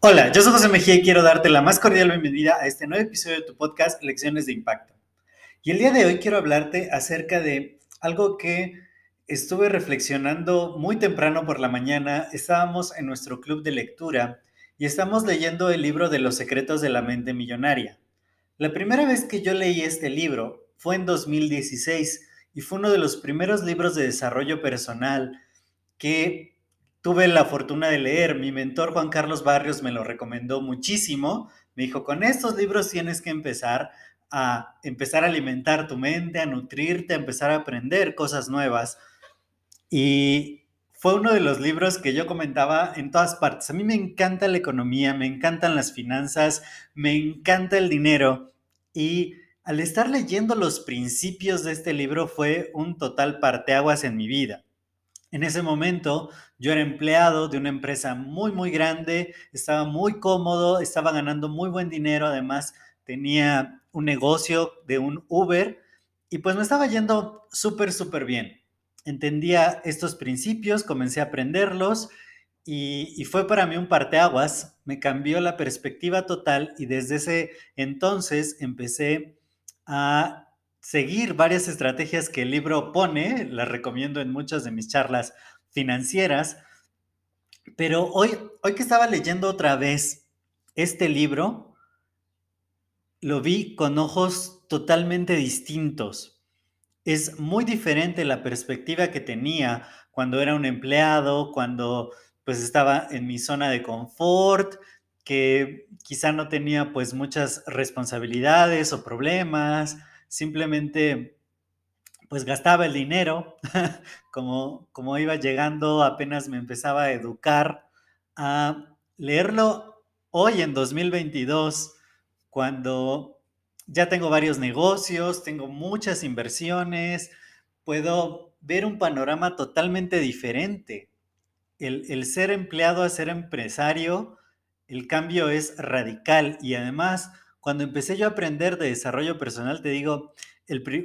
Hola, yo soy José Mejía y quiero darte la más cordial bienvenida a este nuevo episodio de tu podcast Lecciones de Impacto. Y el día de hoy quiero hablarte acerca de algo que estuve reflexionando muy temprano por la mañana. Estábamos en nuestro club de lectura y estamos leyendo el libro de los secretos de la mente millonaria. La primera vez que yo leí este libro fue en 2016 y fue uno de los primeros libros de desarrollo personal que tuve la fortuna de leer. Mi mentor Juan Carlos Barrios me lo recomendó muchísimo. Me dijo, con estos libros tienes que empezar a empezar a alimentar tu mente, a nutrirte, a empezar a aprender cosas nuevas. Y fue uno de los libros que yo comentaba en todas partes. A mí me encanta la economía, me encantan las finanzas, me encanta el dinero. Y al estar leyendo los principios de este libro fue un total parteaguas en mi vida. En ese momento yo era empleado de una empresa muy, muy grande, estaba muy cómodo, estaba ganando muy buen dinero, además tenía un negocio de un Uber y pues me estaba yendo súper, súper bien. Entendía estos principios, comencé a aprenderlos y, fue para mí un parteaguas, me cambió la perspectiva total y desde ese entonces empecé a seguir varias estrategias que el libro pone, las recomiendo en muchas de mis charlas financieras, pero hoy, hoy que estaba leyendo otra vez este libro, lo vi con ojos totalmente distintos. Es muy diferente la perspectiva que tenía cuando era un empleado, cuando pues estaba en mi zona de confort, que quizá no tenía pues muchas responsabilidades o problemas, simplemente pues gastaba el dinero, como, como iba llegando, apenas me empezaba a educar, a leerlo hoy en 2022, cuando ya tengo varios negocios, tengo muchas inversiones, puedo ver un panorama totalmente diferente. El, el ser empleado a ser empresario, el cambio es radical y además cuando empecé yo a aprender de desarrollo personal, te digo,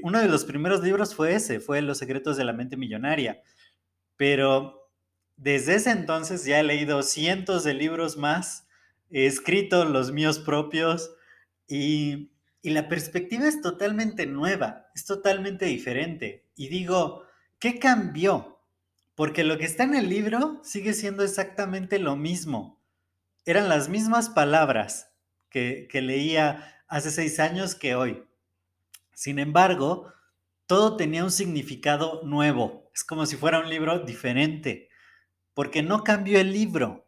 uno de los primeros libros fue ese, fue Los secretos de la mente millonaria. Pero desde ese entonces ya he leído cientos de libros más, he escrito los míos propios y la perspectiva es totalmente nueva, es totalmente diferente. Y digo, ¿qué cambió? Porque lo que está en el libro sigue siendo exactamente lo mismo. Eran las mismas palabras, que, leía hace seis años que hoy. Sin embargo, todo tenía un significado nuevo. Es como si fuera un libro diferente, porque no cambió el libro,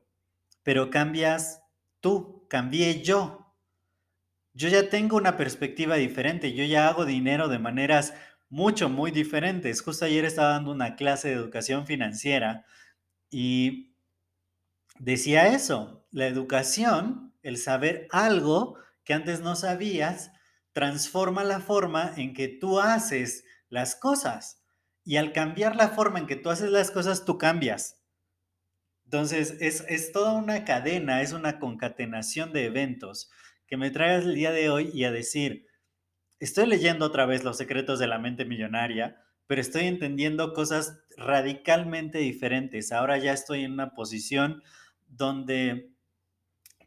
pero cambias tú, cambié yo. Yo ya tengo una perspectiva diferente, yo ya hago dinero de maneras mucho, muy diferentes. Justo ayer estaba dando una clase de educación financiera y decía eso, la educación el saber algo que antes no sabías transforma la forma en que tú haces las cosas. Y al cambiar la forma en que tú haces las cosas, tú cambias. Entonces, es, toda una cadena, es una concatenación de eventos que me trae el día de hoy y a decir, estoy leyendo otra vez los secretos de la mente millonaria, pero estoy entendiendo cosas radicalmente diferentes. Ahora ya estoy en una posición donde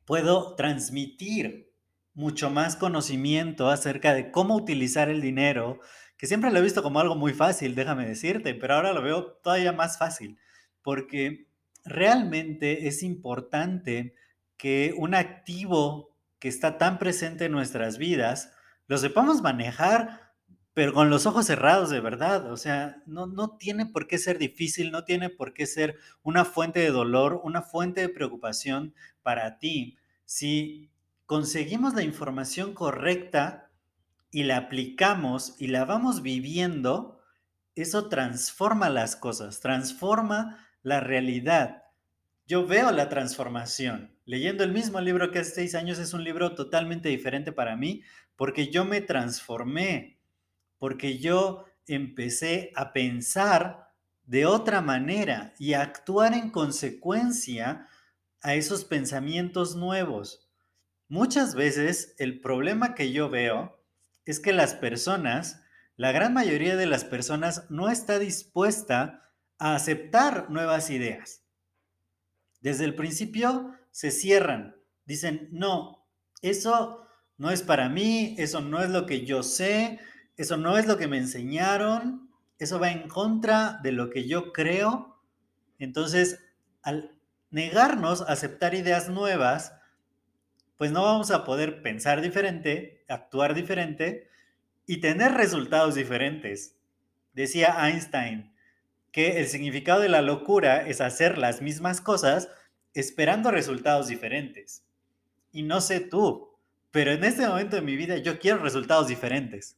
puedo transmitir mucho más conocimiento acerca de cómo utilizar el dinero, que siempre lo he visto como algo muy fácil, déjame decirte, pero ahora lo veo todavía más fácil, porque realmente es importante que un activo que está tan presente en nuestras vidas, lo sepamos manejar, pero con los ojos cerrados de verdad. O sea, no, no tiene por qué ser difícil, no tiene por qué ser una fuente de dolor, una fuente de preocupación para ti si conseguimos la información correcta y la aplicamos y la vamos viviendo, eso transforma las cosas, transforma la realidad. Yo veo la transformación. Leyendo el mismo libro que hace seis años es un libro totalmente diferente para mí porque yo me transformé, porque yo empecé a pensar de otra manera y a actuar en consecuencia a esos pensamientos nuevos. Muchas veces el problema que yo veo es que las personas, la gran mayoría de las personas no está dispuesta a aceptar nuevas ideas. Desde el principio se cierran, dicen, no, eso no es para mí, eso no es lo que yo sé, eso no es lo que me enseñaron, eso va en contra de lo que yo creo. Entonces, al negarnos a aceptar ideas nuevas, pues no vamos a poder pensar diferente, actuar diferente y tener resultados diferentes. Decía Einstein que el significado de la locura es hacer las mismas cosas esperando resultados diferentes. Y no sé tú, pero en este momento de mi vida yo quiero resultados diferentes.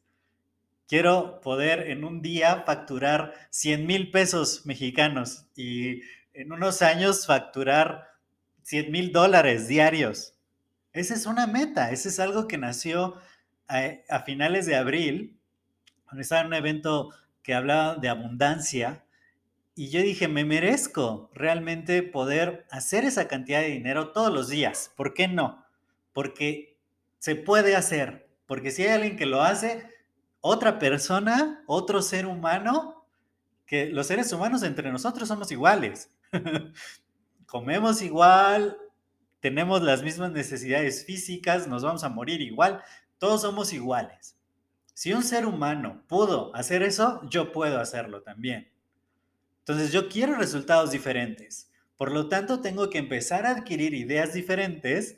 Quiero poder en un día facturar 100 mil pesos mexicanos y en unos años facturar 100 mil dólares diarios. Esa es una meta, ese es algo que nació a, finales de abril, cuando estaba en un evento que hablaba de abundancia, y yo dije, me merezco realmente poder hacer esa cantidad de dinero todos los días. ¿Por qué no? Porque se puede hacer, porque si hay alguien que lo hace, otra persona, otro ser humano, que los seres humanos entre nosotros somos iguales. Comemos igual, tenemos las mismas necesidades físicas, nos vamos a morir igual, todos somos iguales. Si un ser humano pudo hacer eso, yo puedo hacerlo también. Entonces yo quiero resultados diferentes. Por lo tanto, tengo que empezar a adquirir ideas diferentes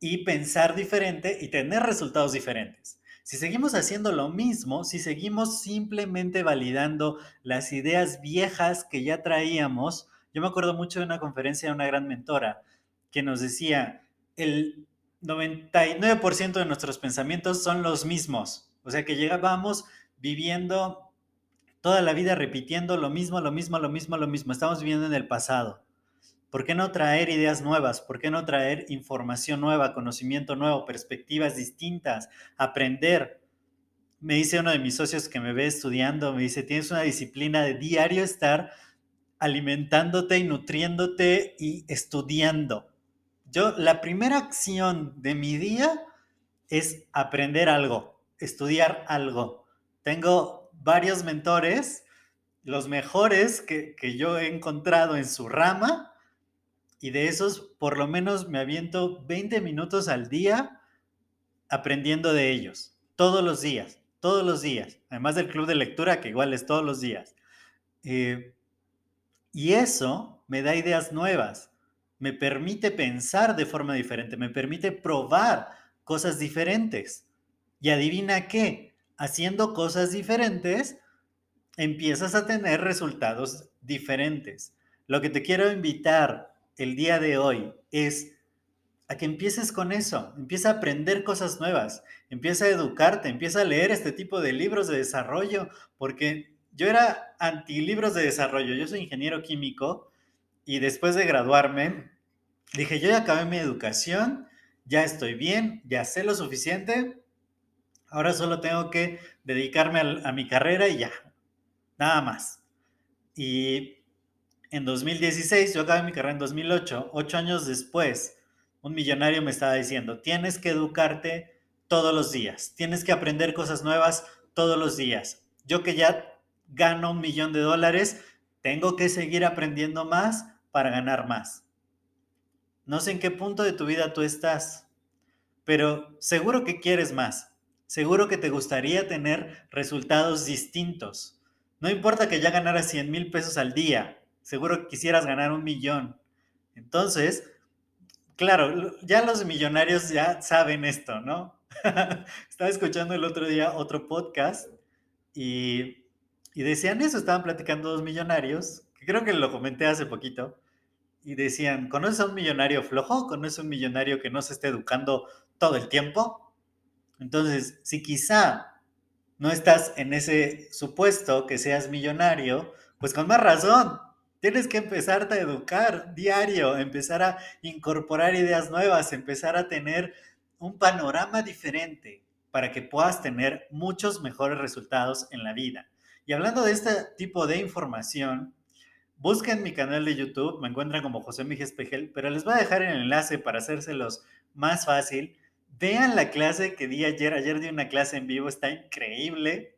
y pensar diferente y tener resultados diferentes. Si seguimos haciendo lo mismo, si seguimos simplemente validando las ideas viejas que ya traíamos, yo me acuerdo mucho de una conferencia de una gran mentora que nos decía, el 99% de nuestros pensamientos son los mismos. O sea que llegábamos viviendo toda la vida repitiendo lo mismo, lo mismo, lo mismo, lo mismo. Estamos viviendo en el pasado. ¿Por qué no traer ideas nuevas? ¿Por qué no traer información nueva, conocimiento nuevo, perspectivas distintas, aprender? Me dice uno de mis socios que me ve estudiando, me dice, tienes una disciplina de diario estar alimentándote y nutriéndote y estudiando. Yo, la primera acción de mi día es aprender algo, estudiar algo. Tengo varios mentores, los mejores que, que yo he encontrado en su rama, y de esos por lo menos me aviento 20 minutos al día aprendiendo de ellos, todos los días, todos los días, además del club de lectura que igual es todos los días. Eh, y eso me da ideas nuevas, me permite pensar de forma diferente, me permite probar cosas diferentes. Y adivina qué, haciendo cosas diferentes, empiezas a tener resultados diferentes. Lo que te quiero invitar el día de hoy es a que empieces con eso, empieza a aprender cosas nuevas, empieza a educarte, empieza a leer este tipo de libros de desarrollo, porque yo era anti libros de desarrollo, yo soy ingeniero químico y después de graduarme dije, yo ya acabé mi educación, ya estoy bien, ya sé lo suficiente, ahora solo tengo que dedicarme a, a mi carrera y ya, nada más. Y en 2016, yo acabé mi carrera en 2008, ocho años después, un millonario me estaba diciendo, tienes que educarte todos los días, tienes que aprender cosas nuevas todos los días. Yo que ya gano un millón de dólares, tengo que seguir aprendiendo más para ganar más. No sé en qué punto de tu vida tú estás, pero seguro que quieres más. Seguro que te gustaría tener resultados distintos. No importa que ya ganaras 100 mil pesos al día, seguro quisieras ganar un millón. Entonces, claro, ya los millonarios ya saben esto, ¿no? Estaba escuchando el otro día otro podcast y, y decían eso, estaban platicando dos millonarios, que creo que lo comenté hace poquito, y decían, ¿conoces a un millonario flojo? ¿Conoces a un millonario que no se esté educando todo el tiempo? Entonces, si quizá no estás en ese supuesto que seas millonario, pues con más razón, tienes que empezarte a educar diario, empezar a incorporar ideas nuevas, empezar a tener un panorama diferente para que puedas tener muchos mejores resultados en la vida. Y hablando de este tipo de información, busquen mi canal de YouTube, me encuentran como José Miguel Espejel, pero les voy a dejar el enlace para hacérselos más fácil. Vean la clase que di ayer, ayer di una clase en vivo, está increíble.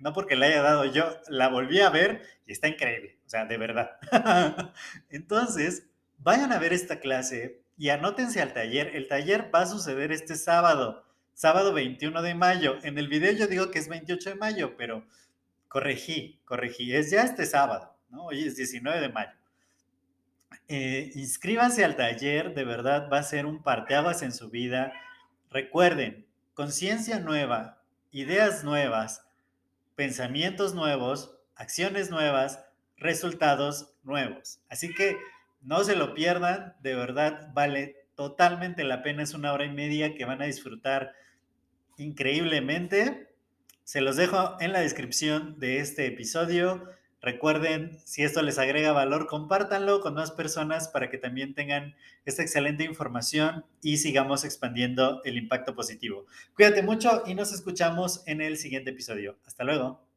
No porque la haya dado yo, la volví a ver y está increíble, sea, de verdad. Entonces, vayan a ver esta clase y anótense al taller. El taller va a suceder este sábado, sábado 21 de mayo. En el video yo digo que es 28 de mayo, pero corregí, corregí, es ya este sábado, ¿no? Hoy es 19 de mayo. Eh, inscríbanse al taller, de verdad va a ser un parteaguas en su vida. Recuerden, conciencia nueva, ideas nuevas, pensamientos nuevos, acciones nuevas, resultados nuevos. Así que no se lo pierdan, de verdad vale totalmente la pena, es una hora y media que van a disfrutar increíblemente. Se los dejo en la descripción de este episodio. Recuerden, si esto les agrega valor, compártanlo con más personas para que también tengan esta excelente información y sigamos expandiendo el impacto positivo. Cuídate mucho y nos escuchamos en el siguiente episodio. Hasta luego.